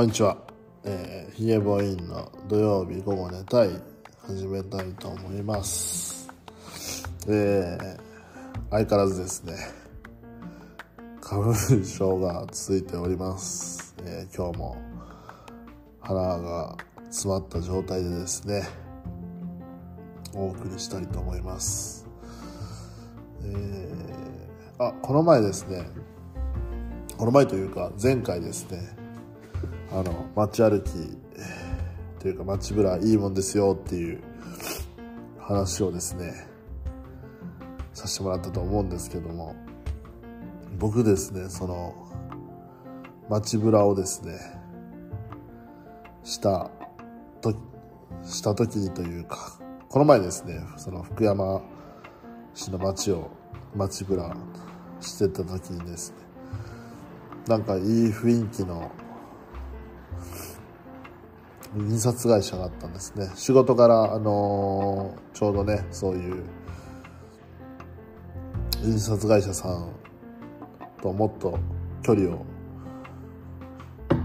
こんにちは。えー、ヒゲボインの土曜日午後寝たい、始めたいと思います。えー、相変わらずですね、花粉症が続いております。えー、今日も腹が詰まった状態でですね、お送りしたいと思います。えー、あ、この前ですね、この前というか前回ですねあの街歩きというか街ぶらいいもんですよっていう話をですねさせてもらったと思うんですけども僕ですねその街ぶらをですねしたとした時にというかこの前ですねその福山市の街を街ぶらしてた時にですねなんかいい雰囲気の印刷会社があったんですね。仕事から、あのーちょうどねそういう印刷会社さんともっと距離を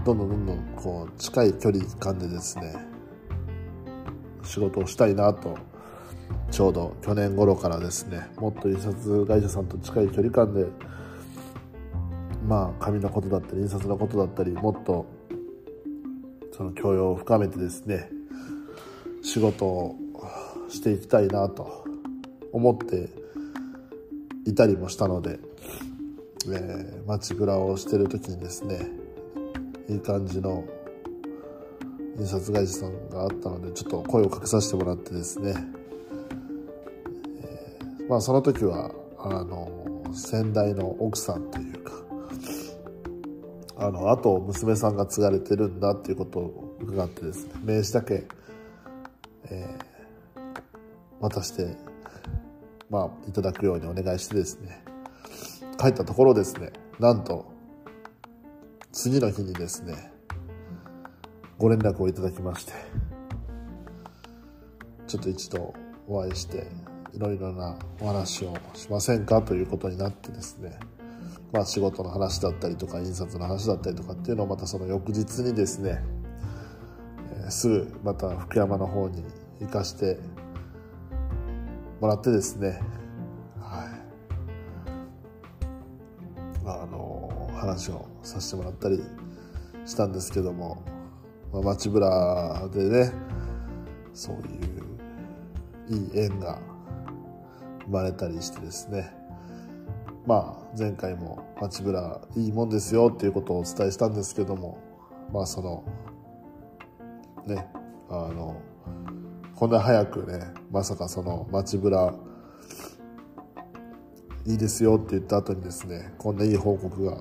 どんどんどんどんこう近い距離感でですね仕事をしたいなとちょうど去年頃からですねもっと印刷会社さんと近い距離感でまあ紙のことだったり印刷のことだったりもっとその教養を深めてですね仕事をしていきたいなと思っていたりもしたので、えー、街ぶらをしてる時にですねいい感じの印刷会社さんがあったのでちょっと声をかけさせてもらってですね、えーまあその時はあの先代の奥さんというかあの後を娘さんが継がれてるんだっていうことを伺ってですね名刺だけ、えー渡してまあいただくようにお願いしてですね帰ったところですねなんと次の日にですねご連絡をいただきましてちょっと一度お会いしていろいろなお話をしませんかということになってですねまあ、仕事の話だったりとか印刷の話だったりとかっていうのをまたその翌日にですね、えすぐまた福山の方に行かしてもらってですねはい。まあの話をさせてもらったりしたんですけども、まあ、街ぶらでねそういういい縁が生まれたりしてですねまあ、前回も街ぶらいいもんですよっていうことをお伝えしたんですけどもまあそのねあのこんな早くねまさかその街ぶらいいですよって言った後にですねこんないい報告が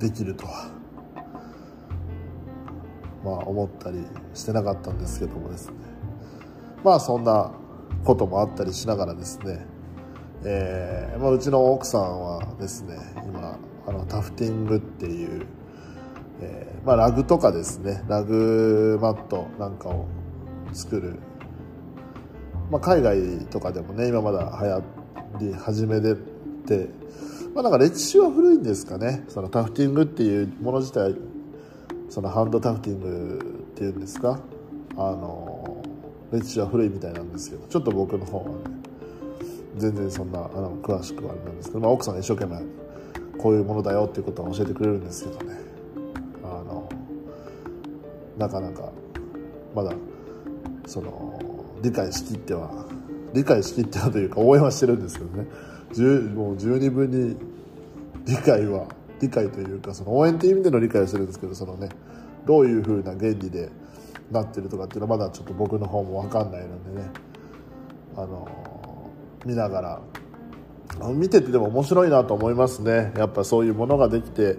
できるとはまあ思ったりしてなかったんですけどもですね。まあそんなこともあったりしながらですねえーまあ、うちの奥さんはですね今あのタフティングっていう、えーまあ、ラグとかですねラグマットなんかを作る、まあ、海外とかでもね今まだ流行り始めでて、まあ、なんか歴史は古いんですかねそのタフティングっていうもの自体そのハンドタフティングっていうんですかあの歴史は古いみたいなんですけどちょっと僕の方はね全然そんなあの詳しくはあれなんですけど、まあ、奥さん一生懸命こういうものだよっていうことは教えてくれるんですけどね。あのなかなかまだその理解しきっては理解しきってはというか応援はしてるんですけどね。十もう十二分に理解は理解というかその応援っていう意味での理解をしてるんですけどそのねどういうふうな原理でなってるとかっていうのはまだちょっと僕の方も分かんないのでね。あの見ながら。見ててでも面白いなと思いますね。やっぱそういうものができて。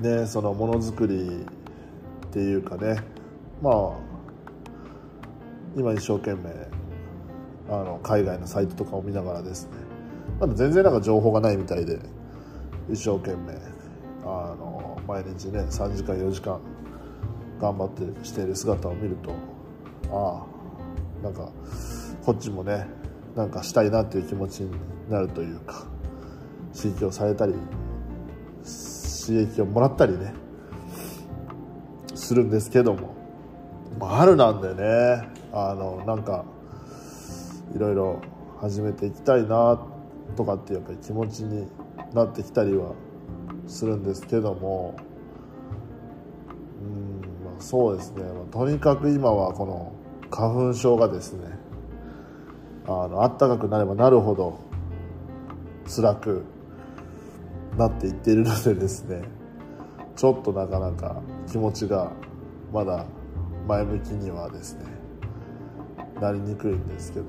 ねそのものづくりっていうかね。まあ今一生懸命あの海外のサイトとかを見ながらですね。まだ全然なんか情報がないみたいで一生懸命あの毎日ね3時間4時間頑張ってしている姿を見るとああなんかこっちもねなんかしたいなっていう気持ちになるというか刺激をされたり刺激をもらったりねするんですけども、まあ、春なんでねあのなんかいろいろ始めていきたいなとかってやっぱり気持ちになってきたりはするんですけどもうん、まあ、そうですね、まあ、とにかく今はこの花粉症がですねあの暖かくなればなるほど辛くなっていっているのでですねちょっとなかなか気持ちがまだ前向きにはですねなりにくいんですけど。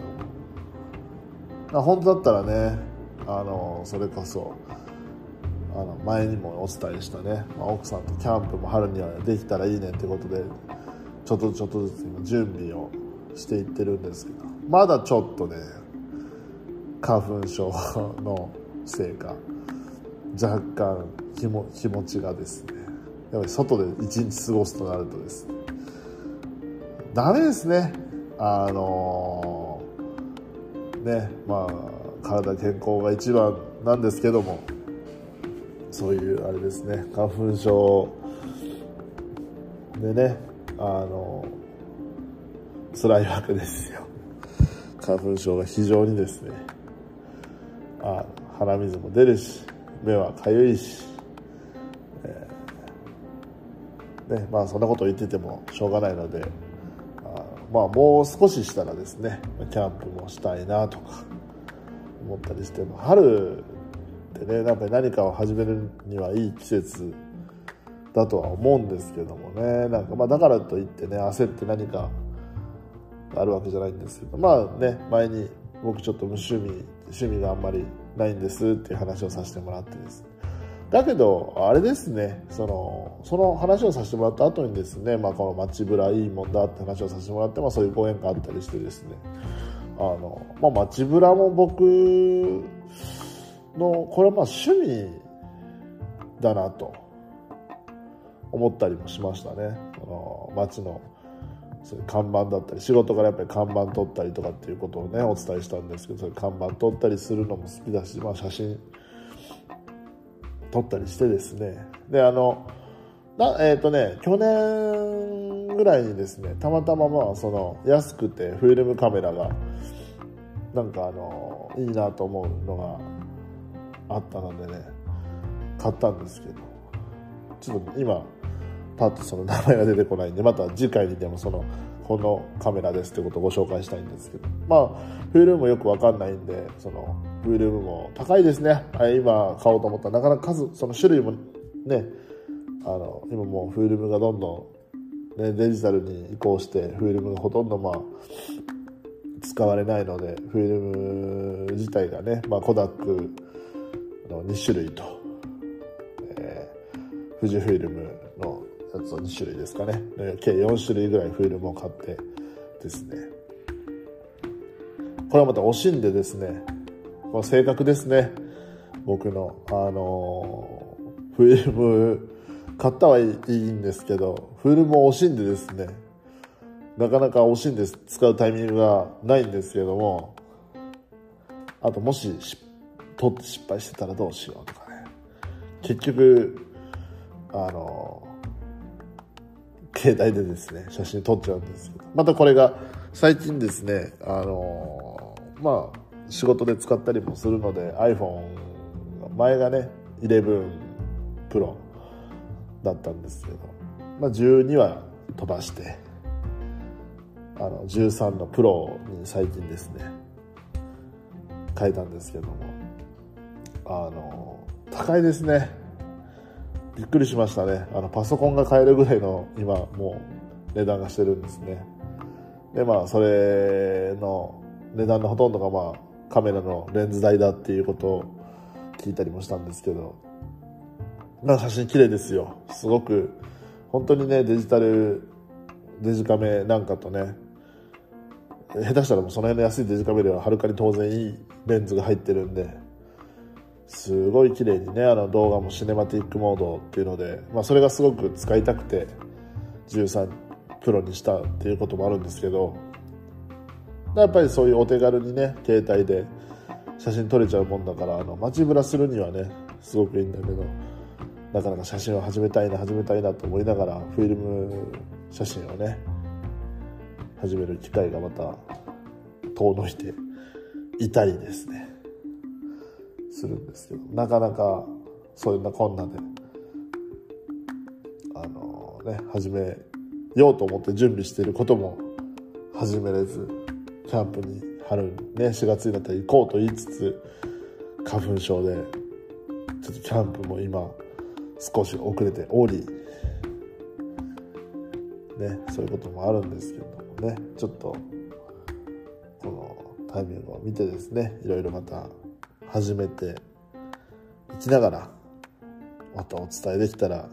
本当だったらねあのそれこそあの前にもお伝えしたね、まあ、奥さんとキャンプも春にはできたらいいねってことでちょっとちょっとずつ今準備をしていってるんですけどまだちょっとね花粉症のせいか若干気も気持ちがですねやっぱり外で一日過ごすとなるとですねダメですね。あのー、ねまあ体健康が一番なんですけどもそういうあれですね花粉症でねあの辛いわけですよ。花粉症が非常にですね。あ鼻水も出るし目はかゆいし、えー、ねまあそんなこと言っててもしょうがないのであまあもう少ししたらですねキャンプもしたいなとか思ったりしても春ってねやっぱり何かを始めるにはいい季節だとは思うんですけどもね。なんかまあだからといってね焦って何かあるわけじゃないんですけどまあね前に僕ちょっと無趣味趣味があんまりないんですっていう話をさせてもらってですだけどあれですねそのその話をさせてもらった後にですね、まあ、この街ブラいいもんだって話をさせてもらって、まあ、そういうご縁があったりしてですね。あの、まあ、街ブラも僕のこれはまあ趣味だなと思ったりもしましたね。その街のそういう看板だったり仕事からやっぱり看板撮ったりとかっていうことをねお伝えしたんですけどそういう看板撮ったりするのも好きだし、まあ、写真撮ったりしてですね。であのなえっ、ー、とね去年ぐらいにですねたまたままあその安くてフィルムカメラがなんかあのいいなと思うのがあったのでね買ったんですけどちょっと今パッとその名前が出てこないんでまた次回にでもそのこのカメラですってことをご紹介したいんですけど。まあフィルムもよく分かんないんでそのフィルムも高いですね。今買おうと思ったらなかなか数その種類もねあの今もうフィルムがどんどん、ね、デジタルに移行してフィルムがほとんどまあ使われないのでフィルム自体がね、まあ、コダックの2種類と、えー、富士フィルムやつを2種類ですかね。計4種類ぐらいフィルムを買ってですね。これはまた惜しんでですね。この性格ですね。僕のあのフィルム買ったはいいんですけどフィルムを惜しんでですね。なかなか惜しんで使うタイミングがないんですけどもあともし取って失敗してたらどうしようとかね。結局あの携帯でですね写真撮っちゃうんですけどまたこれが最近ですねあのまあ仕事で使ったりもするので iPhone 前がね11 Pro だったんですけど、まあ、12は飛ばしてあの13の Pro に最近ですね変えたんですけどもあの高いですね。びっくりしましたね。あのパソコンが買えるぐらいの今もう値段がしてるんですね。でまあそれの値段のほとんどがまあカメラのレンズ代だっていうことを聞いたりもしたんですけど。まあ写真綺麗ですよ。すごく本当にねデジタルデジカメなんかとね下手したらもうその辺の安いデジカメよりははるかに当然いいレンズが入ってるんで。すごい綺麗にねあの動画もシネマティックモードっていうので、まあ、それがすごく使いたくて13プロにしたっていうこともあるんですけどやっぱりそういうお手軽にね携帯で写真撮れちゃうもんだからあの街ぶらするにはねすごくいいんだけどなかなか写真を始めたいな始めたいなと思いながらフィルム写真をね始める機会がまた遠のいていたりですね。するんですけどなかなかそういうなこんなであのね始めようと思って準備していることも始めれずキャンプに春ね4月になったら行こうと言いつつ花粉症でちょっとキャンプも今少し遅れておりねそういうこともあるんですけどもねちょっとこのタイミングを見てですねいろいろまた始めていきながらまたお伝えできたら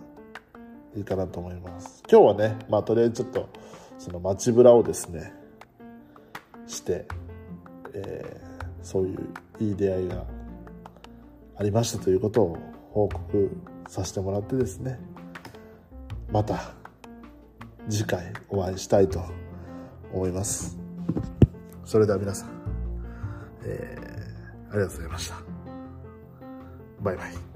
いいかなと思います。今日はねまあとりあえずちょっとその街ぶらをですねして、えー、そういういい出会いがありましたということを報告させてもらってですねまた次回お会いしたいと思います。それでは皆さん、えー、ありがとうございました。バイバイ。